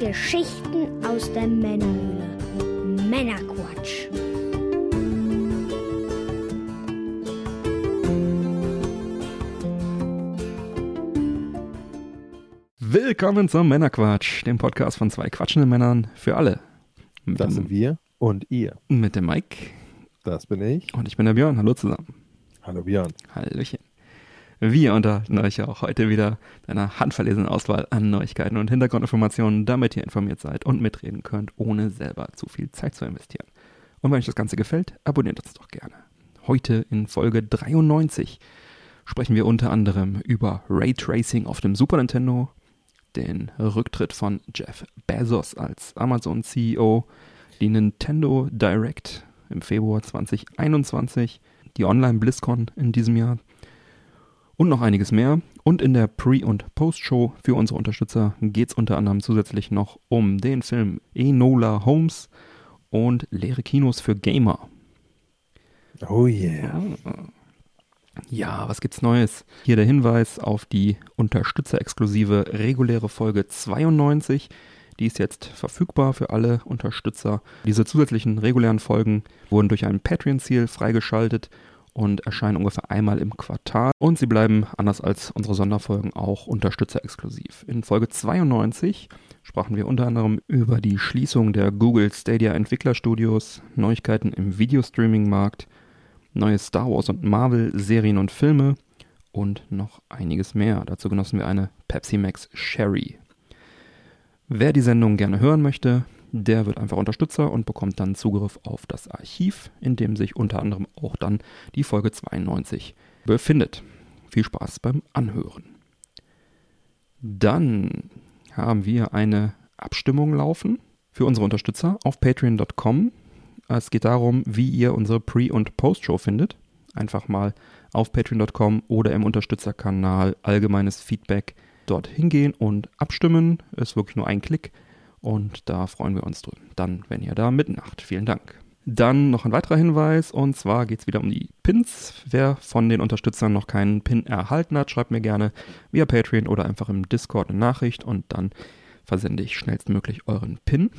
Geschichten aus der Männerhöhle. Männerquatsch. Willkommen zum Männerquatsch, dem Podcast von zwei quatschenden Männern für alle. Mit Das dem, sind wir und ihr. mit dem Mike Das bin ich. und ich bin der Björn. Hallo zusammen. Hallo Björn. Hallöchen. Wir unterhalten euch auch heute wieder mit einer handverlesenen Auswahl an Neuigkeiten und Hintergrundinformationen, damit ihr informiert seid und mitreden könnt, ohne selber zu viel Zeit zu investieren. Und wenn euch das Ganze gefällt, abonniert uns doch gerne. Heute in Folge 93 sprechen wir unter anderem über Raytracing auf dem Super Nintendo, den Rücktritt von Jeff Bezos als Amazon-CEO, die Nintendo Direct im Februar 2021, die Online-BlizzCon in diesem Jahr und noch einiges mehr. Und in der Pre- und Post-Show für unsere Unterstützer geht es unter anderem zusätzlich noch um den Film Enola Holmes und leere Kinos für Gamer. Oh yeah. Ja, was gibt's Neues? Hier der Hinweis auf die unterstützerexklusive reguläre Folge 92. Die ist jetzt verfügbar für alle Unterstützer. Diese zusätzlichen regulären Folgen wurden durch ein Patreon-Ziel freigeschaltet und erscheinen ungefähr einmal im Quartal. Und sie bleiben, anders als unsere Sonderfolgen, auch unterstützerexklusiv. In Folge 92 sprachen wir unter anderem über die Schließung der Google Stadia Entwicklerstudios, Neuigkeiten im Videostreaming-Markt, neue Star Wars und Marvel Serien und Filme und noch einiges mehr. Dazu genossen wir eine Pepsi Max Sherry. Wer die Sendung gerne hören möchte, der wird einfach Unterstützer und bekommt dann Zugriff auf das Archiv, in dem sich unter anderem auch dann die Folge 92 befindet. Viel Spaß beim Anhören. Dann haben wir eine Abstimmung laufen für unsere Unterstützer auf patreon.com. Es geht darum, wie ihr unsere Pre- und Post-Show findet. Einfach mal auf patreon.com oder im Unterstützerkanal allgemeines Feedback dort hingehen und abstimmen. Ist wirklich nur ein Klick und da freuen wir uns drüber. Dann, wenn ihr da mitmacht. Vielen Dank. Dann noch ein weiterer Hinweis und zwar geht es wieder um die Pins. Wer von den Unterstützern noch keinen Pin erhalten hat, schreibt mir gerne via Patreon oder einfach im Discord eine Nachricht und dann versende ich schnellstmöglich euren Pin.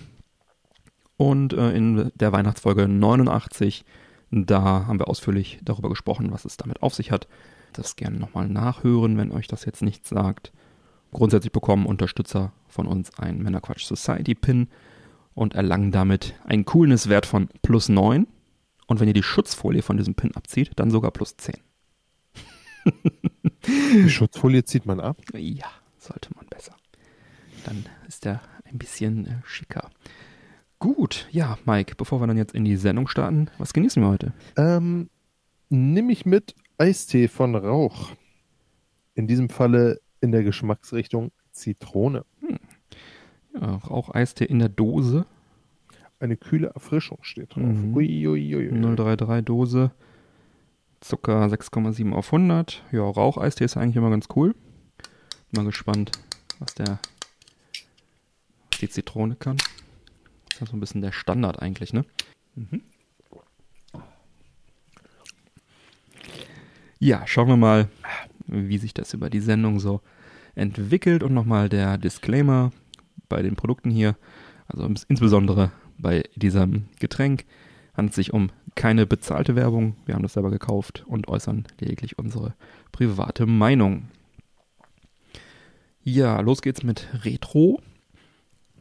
Und äh, in der Weihnachtsfolge 89, da haben wir ausführlich darüber gesprochen, was es damit auf sich hat. Das gerne nochmal nachhören, wenn euch das jetzt nichts sagt. Grundsätzlich bekommen Unterstützer von uns einen Männerquatsch Society Pin und erlangen damit einen Coolness-Wert von plus 9. Und wenn ihr die Schutzfolie von diesem Pin abzieht, dann sogar plus 10. Die Schutzfolie zieht man ab. Ja, sollte man besser. Dann ist der ein bisschen äh, schicker. Gut, ja, Mike, bevor wir dann jetzt in die Sendung starten, was genießen wir heute? Ähm, nimm ich mit Eistee von Rauch. In diesem Falle in der Geschmacksrichtung Zitrone. Ja, Raucheistee in der Dose, Eine kühle Erfrischung steht drauf. Mhm. Ui, ui, ui, ui. 033 Dose, Zucker 6,7 auf 100. Ja, Raucheistee ist eigentlich immer ganz cool. Mal gespannt, was der, was die Zitrone kann. Das ist so ein bisschen der Standard eigentlich, ne? Mhm. Ja, schauen wir mal, wie sich das über die Sendung so entwickelt und nochmal der Disclaimer bei den Produkten hier, also ins- insbesondere bei diesem Getränk, handelt es sich um keine bezahlte Werbung. Wir haben das selber gekauft und äußern lediglich unsere private Meinung. Ja, los geht's mit Retro.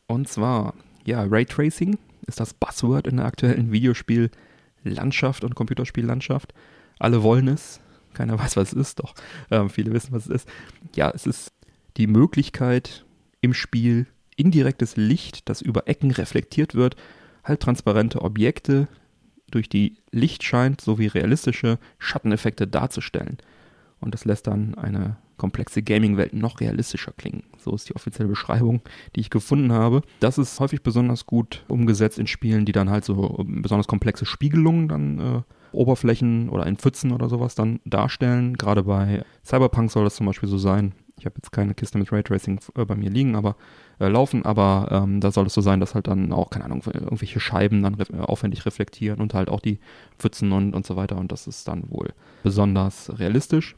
Und zwar, ja, Raytracing ist das Buzzword in der aktuellen Videospiellandschaft und Computerspiellandschaft. Alle wollen es. Keiner weiß, was es ist, doch ähm, viele wissen, was es ist. Ja, es ist die Möglichkeit im Spiel indirektes Licht, das über Ecken reflektiert wird, halbtransparente Objekte durch die Licht scheint, sowie realistische Schatteneffekte darzustellen. Und das lässt dann eine komplexe Gaming-Welt noch realistischer klingen. So ist die offizielle Beschreibung, die ich gefunden habe. Das ist häufig besonders gut umgesetzt in Spielen, die dann halt so besonders komplexe Spiegelungen dann äh, Oberflächen oder in Pfützen oder sowas dann darstellen. Gerade bei Cyberpunk soll das zum Beispiel so sein. Ich habe jetzt keine Kiste mit Raytracing äh, bei mir liegen, aber äh, laufen, aber ähm, da soll es so sein, dass halt dann auch, keine Ahnung, irgendwelche Scheiben dann ref aufwendig reflektieren und halt auch die Pfützen und, und so weiter und das ist dann wohl besonders realistisch.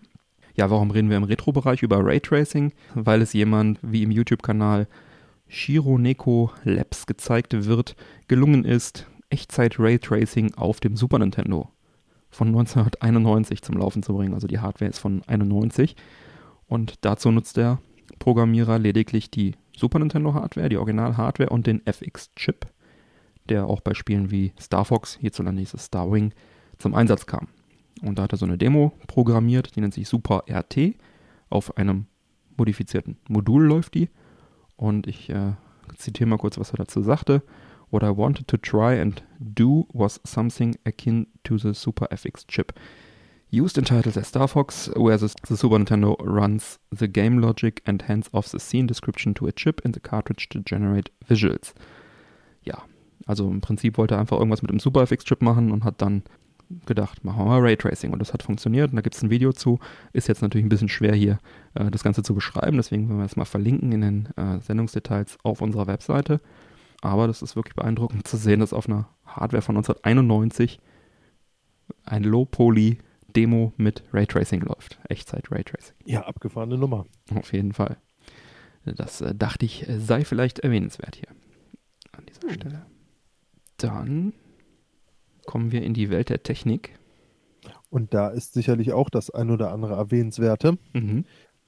Ja, warum reden wir im Retro-Bereich über Raytracing? Weil es jemand wie im YouTube-Kanal Shironeko Labs gezeigt wird, gelungen ist, Echtzeit-Raytracing auf dem Super Nintendo von 1991 zum Laufen zu bringen. Also die Hardware ist von 91 und dazu nutzt der Programmierer lediglich die Super Nintendo Hardware, die Original-Hardware und den FX-Chip, der auch bei Spielen wie Star Fox, hierzulande hieß es Star Wing, zum Einsatz kam. Und da hat er so eine Demo programmiert, die nennt sich Super RT. Auf einem modifizierten Modul läuft die. Und ich äh, zitiere mal kurz, was er dazu sagte. What I wanted to try and do was something akin to the Super FX chip. Used in titles as Star Fox, where the, the, Super Nintendo runs the game logic and hands off the scene description to a chip in the cartridge to generate visuals. Ja, also im Prinzip wollte er einfach irgendwas mit dem Super FX Chip machen und hat dann gedacht, machen wir mal Raytracing. Und das hat funktioniert und da gibt es ein Video zu. Ist jetzt natürlich ein bisschen schwer hier äh, das Ganze zu beschreiben, deswegen werden wir es mal verlinken in den äh, Sendungsdetails auf unserer Webseite. Aber das ist wirklich beeindruckend zu sehen, dass auf einer Hardware von 1991 ein Low-Poly-Demo mit Raytracing läuft. Echtzeit-Raytracing. Ja, abgefahrene Nummer. Auf jeden Fall. Das äh, dachte ich, äh, sei vielleicht erwähnenswert hier an dieser hm. Stelle. Dann kommen wir in die Welt der Technik. Und da ist sicherlich auch das ein oder andere Erwähnenswerte, mhm.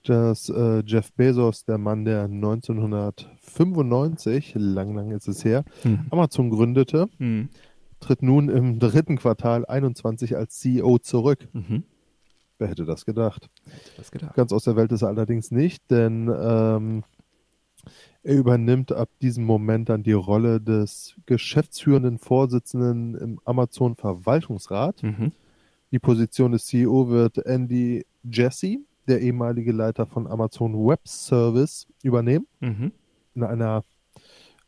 Dass äh, Jeff Bezos, der Mann, der 1995, lang, lang ist es her, mhm. Amazon gründete, mhm. tritt nun im dritten Quartal 21 als CEO zurück. Mhm. Wer hätte das gedacht? Hätte das gedacht? Ganz aus der Welt ist er allerdings nicht, denn ähm, er übernimmt ab diesem Moment dann die Rolle des geschäftsführenden Vorsitzenden im Amazon Verwaltungsrat. Mhm. Die Position des CEO wird Andy Jesse, der ehemalige Leiter von Amazon Web Service, übernehmen. Mhm. In einer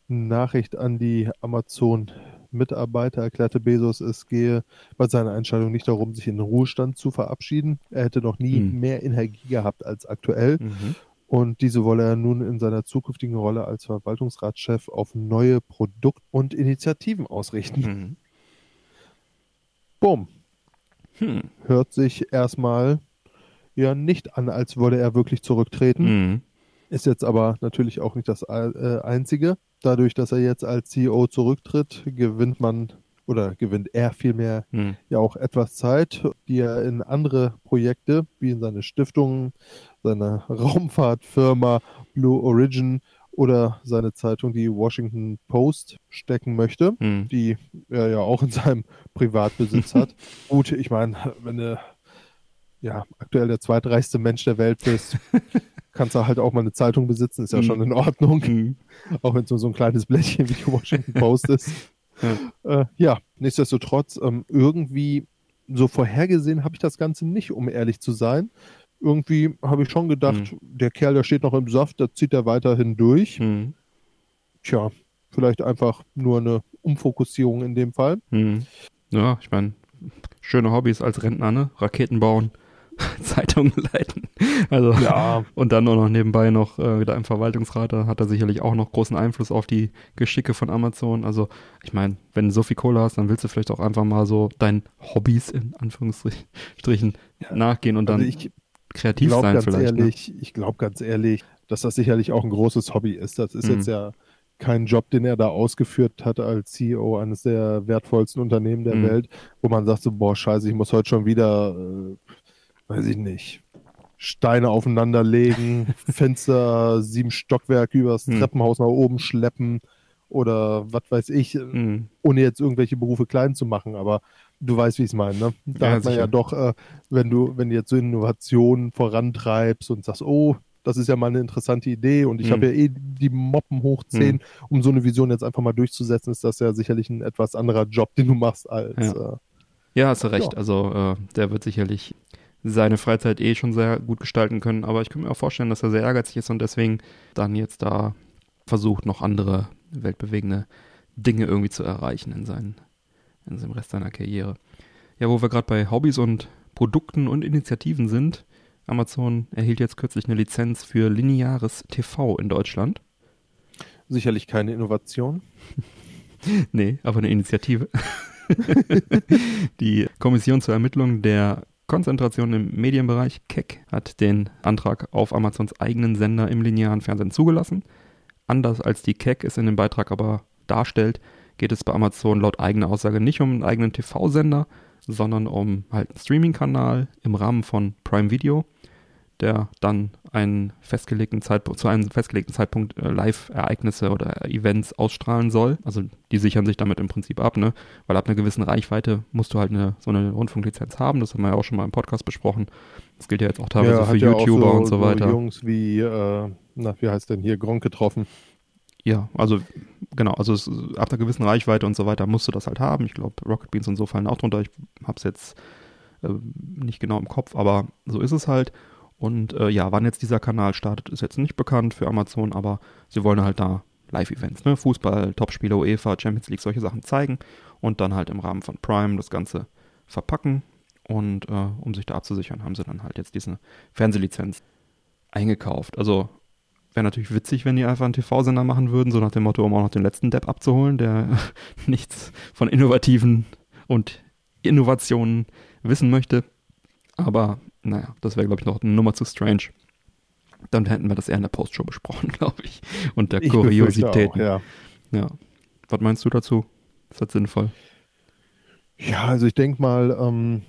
Nachricht an die Amazon Mitarbeiter erklärte Bezos, es gehe bei seiner Entscheidung nicht darum, sich in den Ruhestand zu verabschieden. Er hätte noch nie mhm. mehr Energie gehabt als aktuell. Mhm. Und diese wolle er nun in seiner zukünftigen Rolle als Verwaltungsratschef auf neue Produkt- und Initiativen ausrichten. Mhm. Bumm. Hm. Hört sich erstmal ja nicht an, als wolle er wirklich zurücktreten. Mhm. Ist jetzt aber natürlich auch nicht das äh, Einzige. Dadurch, dass er jetzt als CEO zurücktritt, gewinnt man oder gewinnt er vielmehr hm. ja auch etwas Zeit, die er in andere Projekte, wie in seine Stiftungen, seine Raumfahrtfirma Blue Origin oder seine Zeitung, die Washington Post, stecken möchte, hm. die er ja auch in seinem Privatbesitz hat. Gut, ich meine, wenn du ja aktuell der zweitreichste Mensch der Welt bist, kannst du halt auch mal eine Zeitung besitzen, ist ja hm. schon in Ordnung. Hm. Auch wenn es nur so ein kleines Blättchen wie die Washington Post ist. Ja, äh, ja nichtsdestotrotz, ähm, irgendwie so vorhergesehen habe ich das Ganze nicht, um ehrlich zu sein. Irgendwie habe ich schon gedacht, mhm. der Kerl, der steht noch im Saft, da zieht er weiterhin durch. Mhm. Tja, vielleicht einfach nur eine Umfokussierung in dem Fall. Mhm. Ja, ich meine, schöne Hobbys als Rentner, ne? Raketen bauen. Zeitungen leiten. Also ja. und dann auch noch nebenbei noch äh, wieder im Verwaltungsrat, da hat er sicherlich auch noch großen Einfluss auf die Geschicke von Amazon. Also ich meine, wenn du so viel Kohle hast, dann willst du vielleicht auch einfach mal so deinen Hobbys in Anführungsstrichen ja. nachgehen und dann also ich kreativ sein ganz vielleicht. Ne? Ehrlich, ne? Ich glaube ganz ehrlich, dass das sicherlich auch ein großes Hobby ist. Das ist mhm. jetzt ja kein Job, den er da ausgeführt hat als CEO eines der wertvollsten Unternehmen der mhm. Welt, wo man sagt so, boah, scheiße, ich muss heute schon wieder äh, weiß ich nicht, Steine aufeinander legen, Fenster sieben Stockwerke übers hm. Treppenhaus nach oben schleppen oder was weiß ich, hm. ohne jetzt irgendwelche Berufe klein zu machen, aber du weißt, wie ich es meine. Ne? Da ja, hat man sicher. ja doch, äh, wenn du, wenn du jetzt so Innovationen vorantreibst und sagst, oh, das ist ja mal eine interessante Idee und ich hm. habe ja eh die Moppen hoch 10, hm. um so eine Vision jetzt einfach mal durchzusetzen, ist das ja sicherlich ein etwas anderer Job, den du machst als. Ja, äh, ja hast du recht. Ja. Also äh, der wird sicherlich seine Freizeit eh schon sehr gut gestalten können. Aber ich könnte mir auch vorstellen, dass er sehr ehrgeizig ist und deswegen dann jetzt da versucht, noch andere weltbewegende Dinge irgendwie zu erreichen in, seinen, in seinem Rest seiner Karriere. Ja, wo wir gerade bei Hobbys und Produkten und Initiativen sind, Amazon erhielt jetzt kürzlich eine Lizenz für lineares TV in Deutschland. Sicherlich keine Innovation. nee, aber eine Initiative. die Kommission zur Ermittlung der Konzentration im Medienbereich, KEC, hat den Antrag auf Amazons eigenen Sender im linearen Fernsehen zugelassen. Anders als die CAC es in dem Beitrag aber darstellt, geht es bei Amazon laut eigener Aussage nicht um einen eigenen TV-Sender, sondern um halt einen Streaming-Kanal im Rahmen von Prime Video, der dann einen festgelegten Zeitpunkt, zu einem festgelegten Zeitpunkt äh, Live-Ereignisse oder Events ausstrahlen soll. Also die sichern sich damit im Prinzip ab, ne? Weil ab einer gewissen Reichweite musst du halt eine, so eine Rundfunklizenz haben. Das haben wir ja auch schon mal im Podcast besprochen. Das gilt ja jetzt auch teilweise ja, für YouTuber so, und so weiter. So Jungs wie, äh, na, wie heißt denn hier, Gronk getroffen. Ja, also genau, also es, ab einer gewissen Reichweite und so weiter musst du das halt haben. Ich glaube, Rocket Beans und so fallen auch drunter. Ich habe es jetzt äh, nicht genau im Kopf, aber so ist es halt. Und äh, ja, wann jetzt dieser Kanal startet, ist jetzt nicht bekannt für Amazon, aber sie wollen halt da Live-Events, ne? Fußball, Topspiele, UEFA, Champions League, solche Sachen zeigen und dann halt im Rahmen von Prime das Ganze verpacken. Und äh, um sich da abzusichern, haben sie dann halt jetzt diese Fernsehlizenz eingekauft. Also Wäre natürlich witzig, wenn die einfach einen TV-Sender machen würden, so nach dem Motto, um auch noch den letzten Depp abzuholen, der nichts von Innovativen und Innovationen wissen möchte. Aber naja, das wäre, glaube ich, noch eine Nummer zu strange. Dann hätten wir das eher in der Postshow besprochen, glaube ich. Und der Kuriosität. Ja. ja. Was meinst du dazu? Ist das sinnvoll? Ja, also ich denke mal, ähm,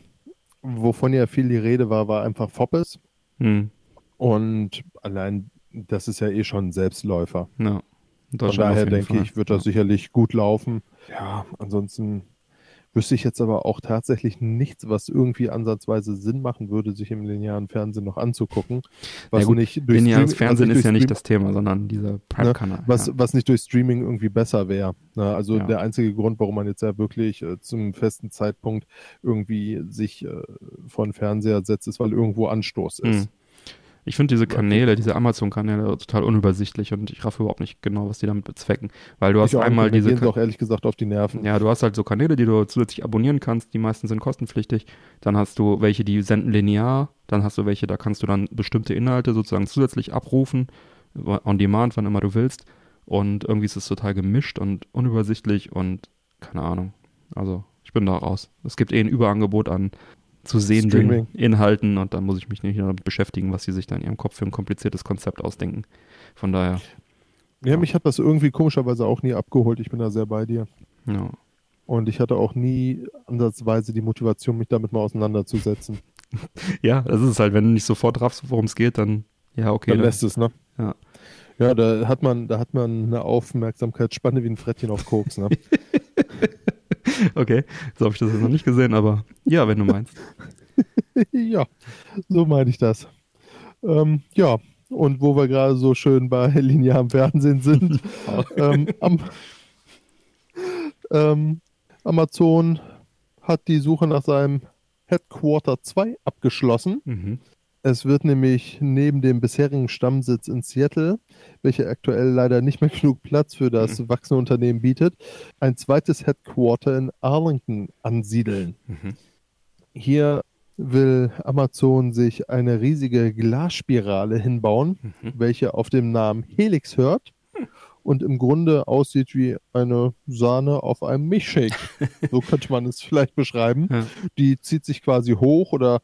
wovon ja viel die Rede war, war einfach Foppes. Hm. Und allein das ist ja eh schon ein Selbstläufer. Ja. Von daher denke Fall. ich, wird das ja. sicherlich gut laufen. Ja, ansonsten wüsste ich jetzt aber auch tatsächlich nichts, was irgendwie ansatzweise Sinn machen würde, sich im linearen Fernsehen noch anzugucken. Was ja gut, nicht durch lineares Stream, Fernsehen ist ja nicht das Thema, sondern dieser Prime-Kanal. Ne, was, ja. was nicht durch Streaming irgendwie besser wäre. Ne? Also ja. der einzige Grund, warum man jetzt ja wirklich äh, zum festen Zeitpunkt irgendwie sich äh, vor den Fernseher setzt, ist, weil irgendwo Anstoß ist. Mhm. Ich finde diese Kanäle, diese Amazon-Kanäle total unübersichtlich und ich raffe überhaupt nicht genau, was die damit bezwecken. Weil du hast einmal diese. Gehen auch ehrlich gesagt auf die Nerven. Ja, du hast halt so Kanäle, die du zusätzlich abonnieren kannst. Die meisten sind kostenpflichtig. Dann hast du welche, die senden linear. Dann hast du welche, da kannst du dann bestimmte Inhalte sozusagen zusätzlich abrufen. On demand, wann immer du willst. Und irgendwie ist es total gemischt und unübersichtlich und keine Ahnung. Also, ich bin da raus. Es gibt eh ein Überangebot an zu sehenden Streaming. Inhalten und dann muss ich mich nicht damit beschäftigen, was sie sich da in ihrem Kopf für ein kompliziertes Konzept ausdenken. Von daher. Ja, ja, mich hat das irgendwie komischerweise auch nie abgeholt. Ich bin da sehr bei dir. Ja. Und ich hatte auch nie ansatzweise die Motivation, mich damit mal auseinanderzusetzen. ja, das ist halt, wenn du nicht sofort raffst, worum es geht, dann ja, okay. Dann lässt es, ne? Ja. Ja, da hat man, da hat man eine Aufmerksamkeitsspanne wie ein Frettchen auf Koks, ne? okay, so habe ich das jetzt noch nicht gesehen, aber ja, wenn du meinst. ja, so meine ich das. Ähm, ja, und wo wir gerade so schön bei linearem Fernsehen sind, ähm, am, ähm, Amazon hat die Suche nach seinem Headquarter 2 abgeschlossen. Mhm. Es wird nämlich neben dem bisherigen Stammsitz in Seattle, welcher aktuell leider nicht mehr genug Platz für das mhm. wachsende Unternehmen bietet, ein zweites Headquarter in Arlington ansiedeln. Mhm. Hier will Amazon sich eine riesige Glasspirale hinbauen, mhm. welche auf dem Namen Helix hört und im Grunde aussieht wie eine Sahne auf einem Milchshake. so könnte man es vielleicht beschreiben. Ja. Die zieht sich quasi hoch oder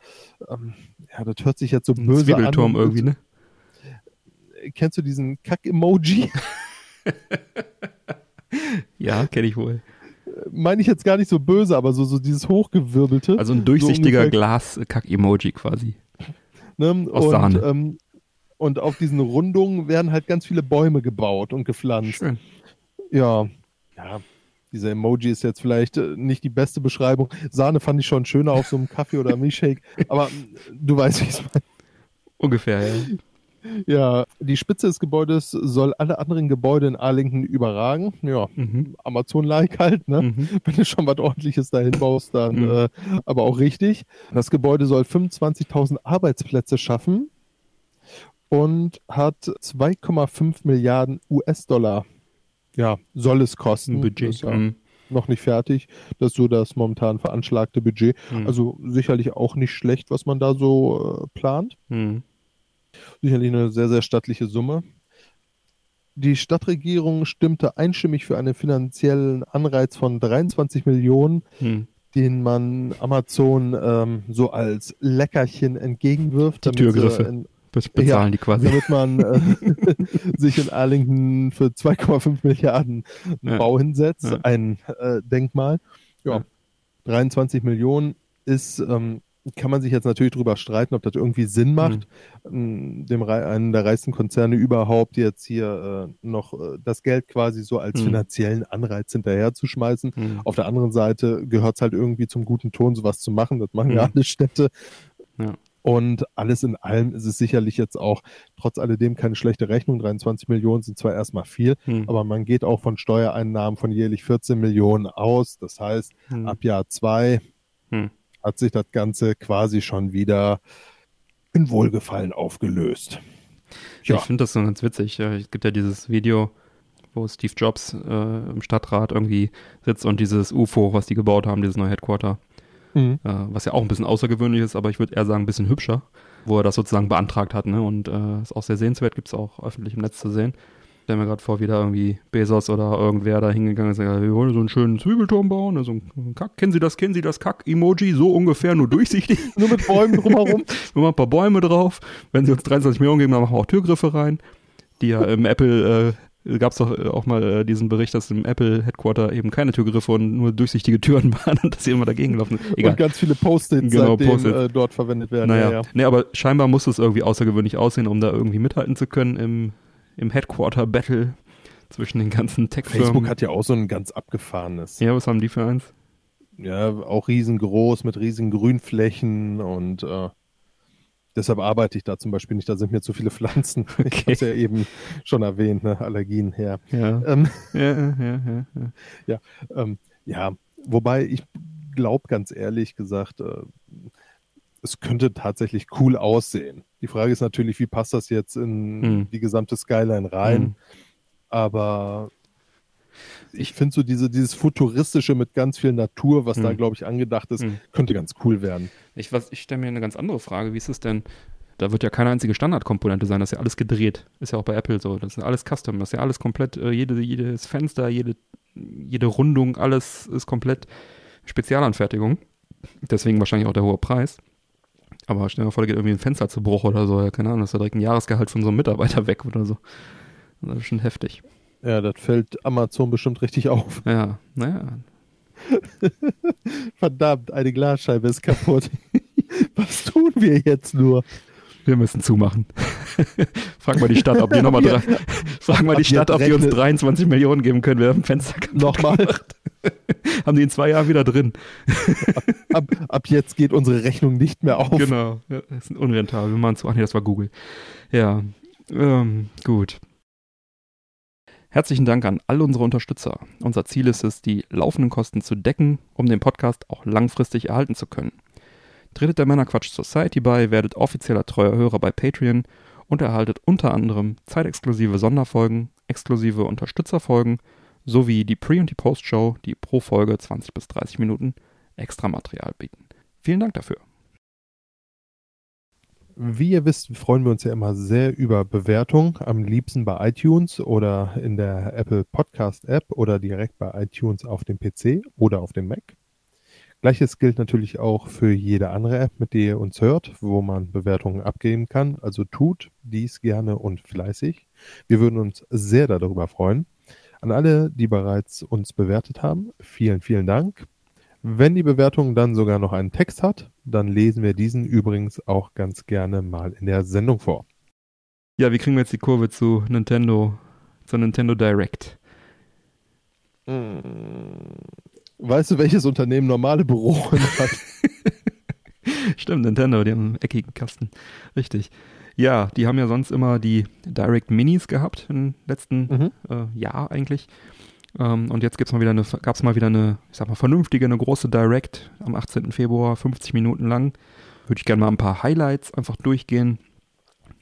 ähm, ja, das hört sich jetzt so böse Zwiebelturm an. irgendwie, ne? Kennst du diesen Kack-Emoji? ja, kenne ich wohl. Meine ich jetzt gar nicht so böse, aber so, so dieses hochgewirbelte. Also ein durchsichtiger so Glas-Kack-Emoji quasi. Ne? Aus und, Sahne. Ähm, und auf diesen Rundungen werden halt ganz viele Bäume gebaut und gepflanzt. Schön. Ja, ja, dieser Emoji ist jetzt vielleicht äh, nicht die beste Beschreibung. Sahne fand ich schon schöner auf so einem Kaffee oder Milchshake, aber du weißt, wie ich es meine. Ungefähr, ja. Ja, die Spitze des Gebäudes soll alle anderen Gebäude in Arlington überragen. Ja, mhm. Amazon-like halt, ne? Mhm. Wenn du schon was ordentliches dahin baust, dann mhm. äh, aber auch richtig. Das Gebäude soll 25.000 Arbeitsplätze schaffen und hat 2,5 Milliarden US-Dollar. Ja, soll es kosten. Budget. Ja mhm. noch nicht fertig. Das ist so das momentan veranschlagte Budget. Mhm. Also sicherlich auch nicht schlecht, was man da so äh, plant. Mhm. Sicherlich eine sehr, sehr stattliche Summe. Die Stadtregierung stimmte einstimmig für einen finanziellen Anreiz von 23 Millionen, hm. den man Amazon ähm, so als Leckerchen entgegenwirft. Die Türgriffe bezahlen ja, die quasi. Damit man äh, sich in Arlington für 2,5 Milliarden ja. Bau hinsetzt, ja. ein äh, Denkmal. Ja, 23 Millionen ist ähm, kann man sich jetzt natürlich darüber streiten, ob das irgendwie Sinn macht, mhm. dem einen der reichsten Konzerne überhaupt jetzt hier äh, noch äh, das Geld quasi so als mhm. finanziellen Anreiz hinterherzuschmeißen. Mhm. Auf der anderen Seite gehört es halt irgendwie zum guten Ton, sowas zu machen. Das machen ja mhm. alle Städte. Und alles in allem ist es sicherlich jetzt auch trotz alledem keine schlechte Rechnung. 23 Millionen sind zwar erstmal viel, hm. aber man geht auch von Steuereinnahmen von jährlich 14 Millionen aus. Das heißt, hm. ab Jahr zwei hm hat sich das Ganze quasi schon wieder in Wohlgefallen aufgelöst. Ja. Ich finde das so ganz witzig. Es gibt ja dieses Video, wo Steve Jobs äh, im Stadtrat irgendwie sitzt und dieses UFO, was die gebaut haben, dieses neue Headquarter, mhm. äh, was ja auch ein bisschen außergewöhnlich ist, aber ich würde eher sagen ein bisschen hübscher, wo er das sozusagen beantragt hat. Ne? Und äh, ist auch sehr sehenswert, gibt es auch öffentlich im Netz zu sehen stelle mir gerade vor, wie da irgendwie Bezos oder irgendwer da hingegangen ist und gesagt, wir wollen so einen schönen Zwiebelturm bauen, ne, so einen Kack. Kennen Sie das, kennen Sie das Kack-Emoji? So ungefähr, nur durchsichtig. nur mit Bäumen drumherum. nur mal ein paar Bäume drauf. Wenn Sie uns 23 Millionen geben, dann machen wir auch Türgriffe rein. Die ja im Apple, äh, gab es doch äh, auch mal äh, diesen Bericht, dass im Apple Headquarter eben keine Türgriffe und nur durchsichtige Türen waren und dass sie immer dagegen laufen. Egal. Und ganz viele Post-its genau, Post äh, dort verwendet werden. Naja. Ja, ja. Nee, aber scheinbar muss es irgendwie außergewöhnlich aussehen, um da irgendwie mithalten zu können im, im Headquarter-Battle zwischen den ganzen Tech-Firmen. Facebook hat ja auch so ein ganz abgefahrenes. Ja, was haben die für eins? Ja, auch riesengroß mit riesigen Grünflächen und äh, deshalb arbeite ich da zum Beispiel nicht. Da sind mir zu viele Pflanzen. Okay. Ich habe es ja eben schon erwähnt, ne? Allergien her. Ja. Ähm, ja, ja, ja, ja. Ja, ähm, ja, wobei ich glaube ganz ehrlich gesagt, äh, es könnte tatsächlich cool aussehen. Die Frage ist natürlich, wie passt das jetzt in hm. die gesamte Skyline rein? Hm. Aber ich finde so diese, dieses Futuristische mit ganz viel Natur, was hm. da, glaube ich, angedacht ist, hm. könnte ganz cool werden. Ich, ich stelle mir eine ganz andere Frage. Wie ist es denn? Da wird ja keine einzige Standardkomponente sein, das ist ja alles gedreht. Ist ja auch bei Apple so. Das ist alles Custom, das ist ja alles komplett, äh, jede, jedes Fenster, jede, jede Rundung, alles ist komplett Spezialanfertigung. Deswegen wahrscheinlich auch der hohe Preis. Aber stell dir mal vor, da geht irgendwie ein Fenster zu Bruch oder so. Ja, keine Ahnung, das ist ja direkt ein Jahresgehalt von so einem Mitarbeiter weg oder so. Das ist schon heftig. Ja, das fällt Amazon bestimmt richtig auf. Ja, naja. Verdammt, eine Glasscheibe ist kaputt. Was tun wir jetzt nur? Wir müssen zumachen. Frag mal die Stadt, ob die nochmal drei, frag mal die Stadt, ob die uns 23 Millionen geben können. Wir haben Fenster Nochmal. haben die in zwei Jahren wieder drin. ab, ab, ab, jetzt geht unsere Rechnung nicht mehr auf. Genau. Ja, das ist unrentabel. Wir machen zu. Ach nee, das war Google. Ja. Ähm, gut. Herzlichen Dank an all unsere Unterstützer. Unser Ziel ist es, die laufenden Kosten zu decken, um den Podcast auch langfristig erhalten zu können. Tretet der Männerquatsch Society bei, werdet offizieller treuer Hörer bei Patreon und erhaltet unter anderem zeitexklusive Sonderfolgen, exklusive Unterstützerfolgen sowie die Pre- und die Post-Show, die pro Folge 20 bis 30 Minuten extra Material bieten. Vielen Dank dafür. Wie ihr wisst, freuen wir uns ja immer sehr über Bewertungen, am liebsten bei iTunes oder in der Apple Podcast App oder direkt bei iTunes auf dem PC oder auf dem Mac. Gleiches gilt natürlich auch für jede andere App, mit der ihr uns hört, wo man Bewertungen abgeben kann. Also tut dies gerne und fleißig. Wir würden uns sehr darüber freuen. An alle, die bereits uns bewertet haben, vielen, vielen Dank. Wenn die Bewertung dann sogar noch einen Text hat, dann lesen wir diesen übrigens auch ganz gerne mal in der Sendung vor. Ja, wie kriegen wir jetzt die Kurve zu Nintendo, zu Nintendo Direct? Hm. Weißt du, welches Unternehmen normale Büroräume hat? Stimmt, Nintendo, die haben einen eckigen Kasten. Richtig. Ja, die haben ja sonst immer die Direct Minis gehabt im letzten mhm. äh, Jahr eigentlich. Ähm, und jetzt eine, gab's mal wieder eine, ich sag mal, vernünftige, eine große Direct am 18. Februar, 50 Minuten lang. Würde ich gerne mal ein paar Highlights einfach durchgehen.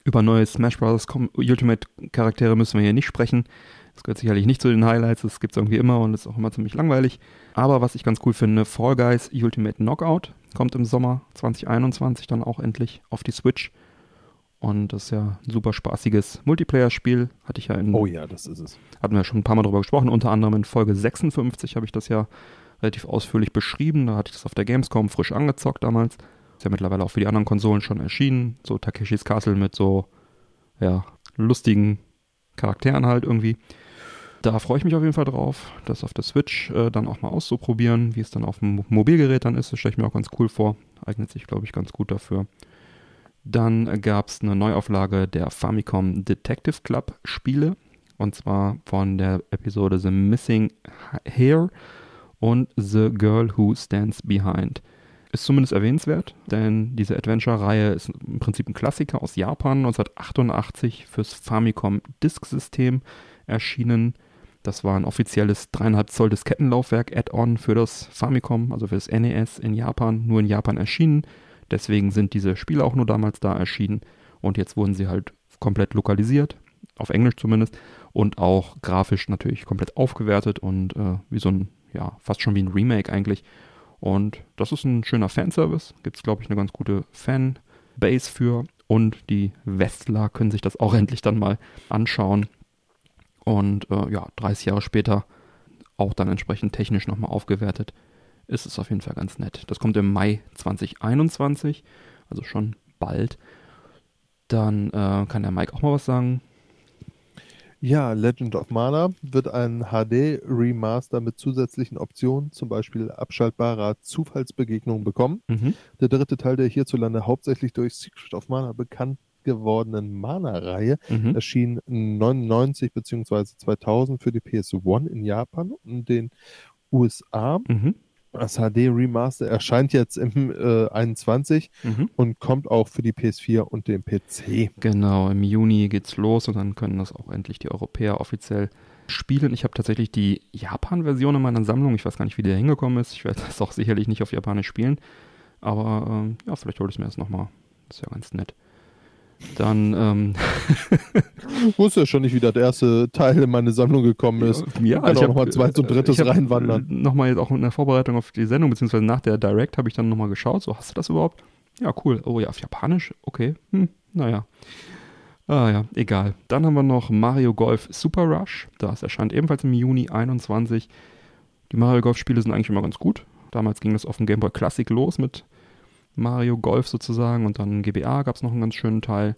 Über neue Smash Bros. Ultimate Charaktere müssen wir hier nicht sprechen. Das gehört sicherlich nicht zu den Highlights, das gibt's irgendwie immer und ist auch immer ziemlich langweilig. Aber was ich ganz cool finde, Fall Guys Ultimate Knockout kommt im Sommer 2021 dann auch endlich auf die Switch. Und das ist ja ein super spaßiges Multiplayer-Spiel. Hatte ich ja in. Oh ja, das ist es. Hatten wir schon ein paar Mal drüber gesprochen. Unter anderem in Folge 56 habe ich das ja relativ ausführlich beschrieben. Da hatte ich das auf der Gamescom frisch angezockt damals. Ist ja mittlerweile auch für die anderen Konsolen schon erschienen. So Takeshis Castle mit so, ja, lustigen Charakteren halt irgendwie. Da freue ich mich auf jeden Fall drauf, das auf der Switch äh, dann auch mal auszuprobieren, wie es dann auf dem Mobilgerät dann ist. Das stelle ich mir auch ganz cool vor. Eignet sich, glaube ich, ganz gut dafür. Dann gab es eine Neuauflage der Famicom Detective Club Spiele. Und zwar von der Episode The Missing Hair und The Girl Who Stands Behind. Ist zumindest erwähnenswert, denn diese Adventure-Reihe ist im Prinzip ein Klassiker aus Japan, 1988 fürs Famicom Disk-System erschienen. Das war ein offizielles 3,5 Zoll Diskettenlaufwerk Add-on für das Famicom, also für das NES in Japan, nur in Japan erschienen. Deswegen sind diese Spiele auch nur damals da erschienen und jetzt wurden sie halt komplett lokalisiert, auf Englisch zumindest, und auch grafisch natürlich komplett aufgewertet und äh, wie so ein, ja, fast schon wie ein Remake eigentlich und das ist ein schöner Fanservice. Gibt es, glaube ich, eine ganz gute Fanbase für. Und die Westler können sich das auch endlich dann mal anschauen. Und äh, ja, 30 Jahre später auch dann entsprechend technisch nochmal aufgewertet. Ist es auf jeden Fall ganz nett. Das kommt im Mai 2021, also schon bald. Dann äh, kann der Mike auch mal was sagen. Ja, Legend of Mana wird ein HD-Remaster mit zusätzlichen Optionen, zum Beispiel abschaltbarer Zufallsbegegnungen bekommen. Mhm. Der dritte Teil der hierzulande hauptsächlich durch Secret of Mana bekannt gewordenen Mana-Reihe mhm. erschien 99 bzw. 2000 für die PS1 in Japan und den USA. Mhm. Das HD Remaster erscheint jetzt im äh, 21 mhm. und kommt auch für die PS4 und den PC. Genau, im Juni geht's los und dann können das auch endlich die Europäer offiziell spielen. Ich habe tatsächlich die Japan-Version in meiner Sammlung. Ich weiß gar nicht, wie der hingekommen ist. Ich werde das auch sicherlich nicht auf Japanisch spielen. Aber ähm, ja, vielleicht hole ich mir das nochmal. Das ist ja ganz nett. Dann ähm wusste ja schon nicht, wie das erste Teil in meine Sammlung gekommen ist. Ja, kann ich auch nochmal zweites und drittes reinwandern. Nochmal jetzt auch in der Vorbereitung auf die Sendung, beziehungsweise nach der Direct habe ich dann nochmal geschaut. So, hast du das überhaupt? Ja, cool. Oh ja, auf Japanisch? Okay. Hm, naja. Ah ja, egal. Dann haben wir noch Mario Golf Super Rush. Das erscheint ebenfalls im Juni 21. Die Mario Golf Spiele sind eigentlich immer ganz gut. Damals ging das auf dem Game Boy Classic los mit Mario Golf sozusagen und dann GBA gab es noch einen ganz schönen Teil.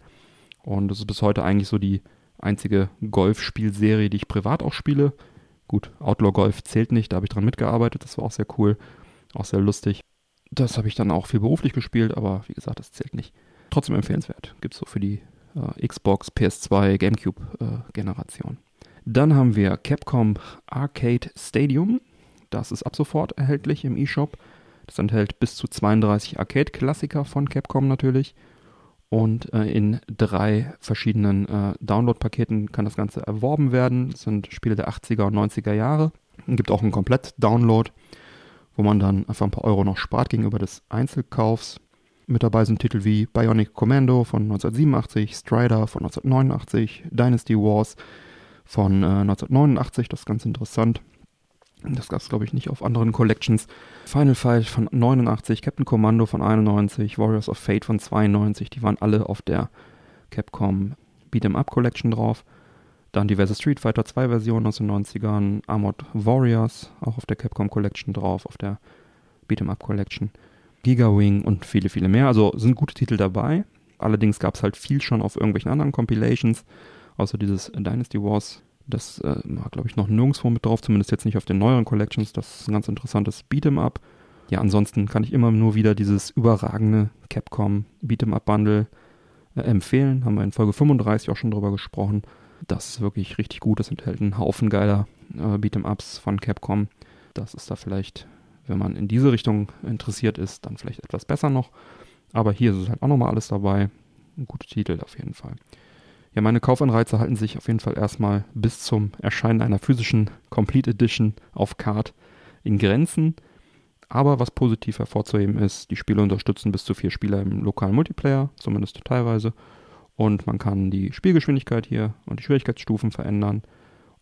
Und das ist bis heute eigentlich so die einzige Golfspielserie, die ich privat auch spiele. Gut, Outlaw Golf zählt nicht, da habe ich dran mitgearbeitet, das war auch sehr cool, auch sehr lustig. Das habe ich dann auch viel beruflich gespielt, aber wie gesagt, das zählt nicht. Trotzdem empfehlenswert. Gibt es so für die äh, Xbox, PS2, GameCube-Generation. Äh, dann haben wir Capcom Arcade Stadium. Das ist ab sofort erhältlich im eShop. Das enthält bis zu 32 Arcade-Klassiker von Capcom natürlich. Und äh, in drei verschiedenen äh, Download-Paketen kann das Ganze erworben werden. Das sind Spiele der 80er und 90er Jahre. Es gibt auch einen Komplett-Download, wo man dann einfach ein paar Euro noch spart gegenüber des Einzelkaufs. Mit dabei sind Titel wie Bionic Commando von 1987, Strider von 1989, Dynasty Wars von äh, 1989, das ist ganz interessant. Das gab es, glaube ich, nicht auf anderen Collections. Final Fight von 89, Captain Commando von 91, Warriors of Fate von 92, die waren alle auf der Capcom Beat'em Up Collection drauf. Dann diverse Street Fighter 2 Versionen aus den 90ern, Armored Warriors auch auf der Capcom Collection drauf, auf der Beat'em Up Collection. Giga Wing und viele, viele mehr. Also sind gute Titel dabei. Allerdings gab es halt viel schon auf irgendwelchen anderen Compilations, außer dieses Dynasty Wars das äh, war, glaube ich, noch nirgendwo mit drauf, zumindest jetzt nicht auf den neueren Collections. Das ist ein ganz interessantes Beat'em Up. Ja, ansonsten kann ich immer nur wieder dieses überragende Capcom Beat'em Up Bundle äh, empfehlen. Haben wir in Folge 35 auch schon drüber gesprochen. Das ist wirklich richtig gut. Das enthält einen Haufen geiler äh, Beat'em Ups von Capcom. Das ist da vielleicht, wenn man in diese Richtung interessiert ist, dann vielleicht etwas besser noch. Aber hier ist es halt auch nochmal alles dabei. Ein guter Titel auf jeden Fall. Ja, meine Kaufanreize halten sich auf jeden Fall erstmal bis zum Erscheinen einer physischen Complete Edition auf Card in Grenzen. Aber was positiv hervorzuheben ist, die Spiele unterstützen bis zu vier Spieler im lokalen Multiplayer, zumindest teilweise. Und man kann die Spielgeschwindigkeit hier und die Schwierigkeitsstufen verändern.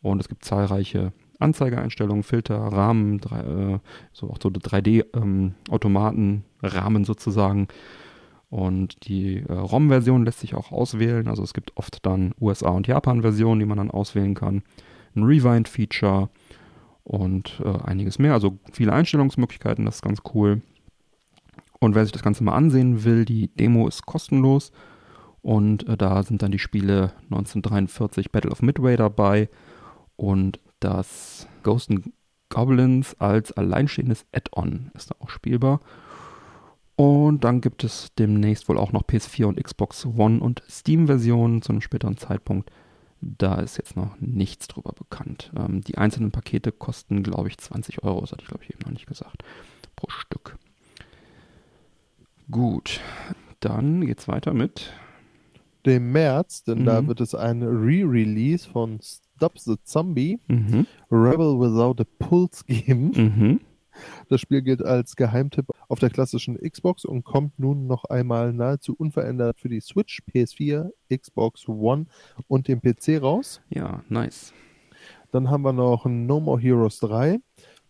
Und es gibt zahlreiche Anzeigeeinstellungen, Filter, Rahmen, drei, äh, so auch so 3D-Automaten, ähm, Rahmen sozusagen, und die äh, ROM-Version lässt sich auch auswählen. Also es gibt oft dann USA- und Japan-Versionen, die man dann auswählen kann. Ein Rewind-Feature und äh, einiges mehr. Also viele Einstellungsmöglichkeiten, das ist ganz cool. Und wer sich das Ganze mal ansehen will, die Demo ist kostenlos. Und äh, da sind dann die Spiele 1943 Battle of Midway dabei und das Ghost and Goblins als alleinstehendes Add-on ist da auch spielbar. Und dann gibt es demnächst wohl auch noch PS4 und Xbox One und Steam-Versionen zu einem späteren Zeitpunkt. Da ist jetzt noch nichts drüber bekannt. Ähm, die einzelnen Pakete kosten, glaube ich, 20 Euro, das hatte ich, glaube ich, eben noch nicht gesagt, pro Stück. Gut, dann geht's weiter mit dem März, denn mhm. da wird es ein Re-Release von Stop the Zombie, mhm. Rebel Without a Pulse geben. Mhm. Das Spiel gilt als Geheimtipp auf der klassischen Xbox und kommt nun noch einmal nahezu unverändert für die Switch, PS4, Xbox One und den PC raus. Ja, nice. Dann haben wir noch No More Heroes 3.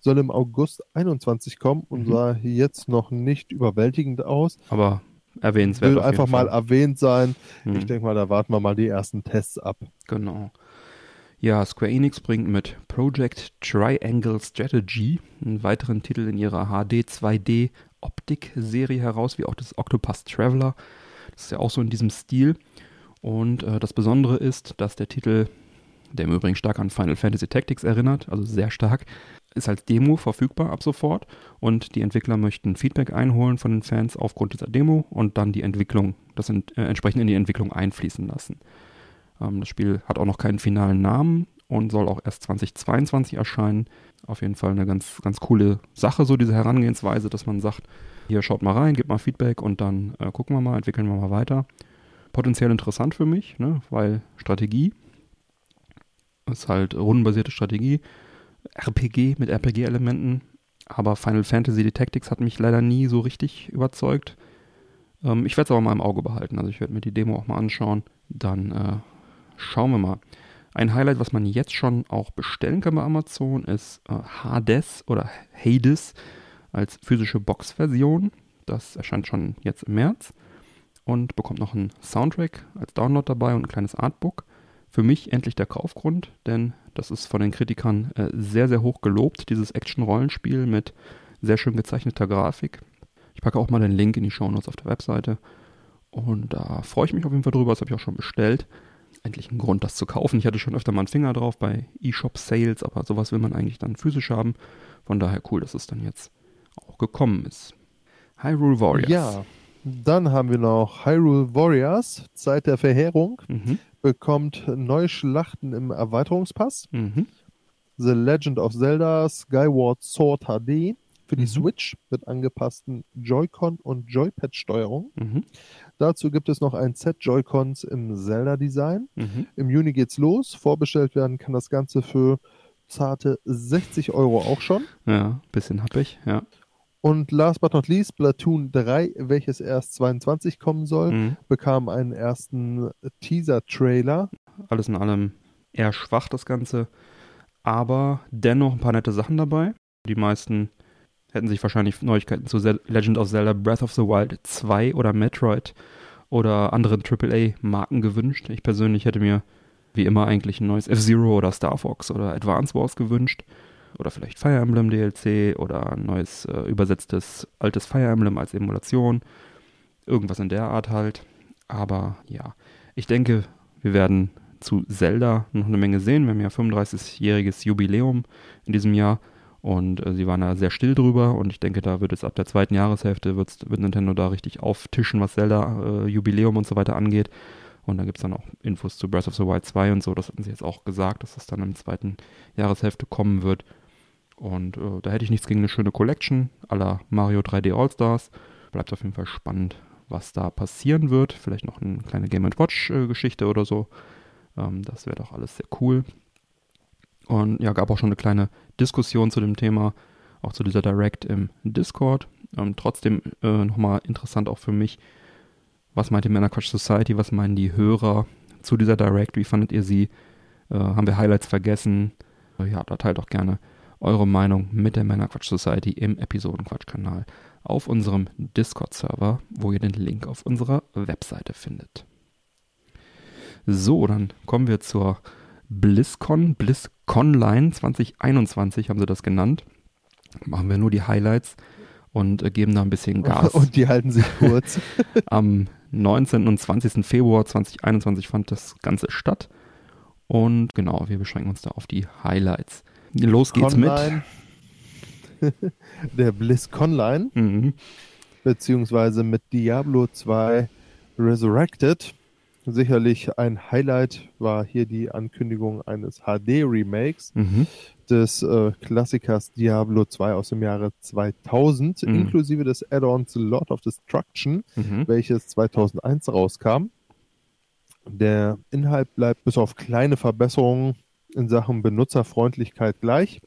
Soll im August 21 kommen und mhm. sah jetzt noch nicht überwältigend aus. Aber erwähnenswert. Will einfach mal erwähnt sein. Mhm. Ich denke mal, da warten wir mal die ersten Tests ab. Genau. Ja, Square Enix bringt mit Project Triangle Strategy einen weiteren Titel in ihrer HD 2D Optik-Serie heraus, wie auch das Octopus Traveler. Das ist ja auch so in diesem Stil. Und äh, das Besondere ist, dass der Titel, der im Übrigen stark an Final Fantasy Tactics erinnert, also sehr stark, ist als Demo verfügbar ab sofort. Und die Entwickler möchten Feedback einholen von den Fans aufgrund dieser Demo und dann die Entwicklung, das in, äh, entsprechend in die Entwicklung einfließen lassen. Ähm, das Spiel hat auch noch keinen finalen Namen und soll auch erst 2022 erscheinen. Auf jeden Fall eine ganz, ganz coole Sache, so diese Herangehensweise, dass man sagt, hier schaut mal rein, gebt mal Feedback und dann äh, gucken wir mal, entwickeln wir mal weiter. Potenziell interessant für mich, ne, weil Strategie ist halt rundenbasierte Strategie, RPG mit RPG-Elementen, aber Final Fantasy die Tactics hat mich leider nie so richtig überzeugt. Ähm, ich werde es aber mal im Auge behalten, also ich werde mir die Demo auch mal anschauen. Dann äh, Schauen wir mal. Ein Highlight, was man jetzt schon auch bestellen kann bei Amazon, ist äh, Hades oder Hades als physische Box-Version. Das erscheint schon jetzt im März und bekommt noch einen Soundtrack als Download dabei und ein kleines Artbook. Für mich endlich der Kaufgrund, denn das ist von den Kritikern äh, sehr, sehr hoch gelobt, dieses Action-Rollenspiel mit sehr schön gezeichneter Grafik. Ich packe auch mal den Link in die Show Notes auf der Webseite. Und da freue ich mich auf jeden Fall drüber, das habe ich auch schon bestellt endlich einen Grund, das zu kaufen. Ich hatte schon öfter mal einen Finger drauf bei eShop-Sales, aber sowas will man eigentlich dann physisch haben. Von daher cool, dass es dann jetzt auch gekommen ist. Hyrule Warriors. Ja, dann haben wir noch Hyrule Warriors, Zeit der Verheerung, mhm. bekommt neue Schlachten im Erweiterungspass. Mhm. The Legend of Zelda Skyward Sword HD für die mhm. Switch mit angepassten Joy-Con und Joypad-Steuerung. Mhm. Dazu gibt es noch ein Set Joy-Cons im Zelda-Design. Mhm. Im Juni geht's los. Vorbestellt werden kann das Ganze für zarte 60 Euro auch schon. Ja, bisschen happig, ja. Und last but not least, Platoon 3, welches erst 22 kommen soll, mhm. bekam einen ersten Teaser-Trailer. Alles in allem eher schwach, das Ganze. Aber dennoch ein paar nette Sachen dabei. Die meisten hätten sich wahrscheinlich Neuigkeiten zu Legend of Zelda Breath of the Wild 2 oder Metroid oder anderen AAA-Marken gewünscht. Ich persönlich hätte mir wie immer eigentlich ein neues F-Zero oder Star Fox oder Advance Wars gewünscht. Oder vielleicht Fire Emblem DLC oder ein neues äh, übersetztes altes Fire Emblem als Emulation. Irgendwas in der Art halt. Aber ja, ich denke, wir werden zu Zelda noch eine Menge sehen. Wir haben ja 35-jähriges Jubiläum in diesem Jahr. Und äh, sie waren da sehr still drüber und ich denke, da wird es ab der zweiten Jahreshälfte wird Nintendo da richtig auftischen, was Zelda äh, Jubiläum und so weiter angeht. Und da gibt es dann auch Infos zu Breath of the Wild 2 und so. Das hatten sie jetzt auch gesagt, dass das dann im zweiten Jahreshälfte kommen wird. Und äh, da hätte ich nichts gegen eine schöne Collection aller Mario 3D All-Stars. Bleibt auf jeden Fall spannend, was da passieren wird. Vielleicht noch eine kleine Game Watch-Geschichte oder so. Ähm, das wäre doch alles sehr cool. Und ja, gab auch schon eine kleine Diskussion zu dem Thema, auch zu dieser Direct im Discord. Ähm, trotzdem äh, nochmal interessant auch für mich, was meint die Männerquatsch Society, was meinen die Hörer zu dieser Direct, wie fandet ihr sie? Äh, haben wir Highlights vergessen? Äh, ja, da teilt auch gerne eure Meinung mit der Männerquatsch Society im Episodenquatsch-Kanal auf unserem Discord-Server, wo ihr den Link auf unserer Webseite findet. So, dann kommen wir zur BlizzCon, BlizzConline 2021 haben sie das genannt. Machen wir nur die Highlights. und äh, geben da ein bisschen Gas. Und die halten sich kurz. Am 19. und 20. Februar 2021 fand das Ganze statt. Und genau, wir beschränken uns da auf die Highlights. Los geht's Conline. mit. Der BlizzConline. Mhm. Beziehungsweise mit Diablo 2 Resurrected. Sicherlich ein Highlight war hier die Ankündigung eines HD-Remakes mhm. des äh, Klassikers Diablo 2 aus dem Jahre 2000, mhm. inklusive des Add-ons Lord of Destruction, mhm. welches 2001 rauskam. Der Inhalt bleibt bis auf kleine Verbesserungen in Sachen Benutzerfreundlichkeit gleich.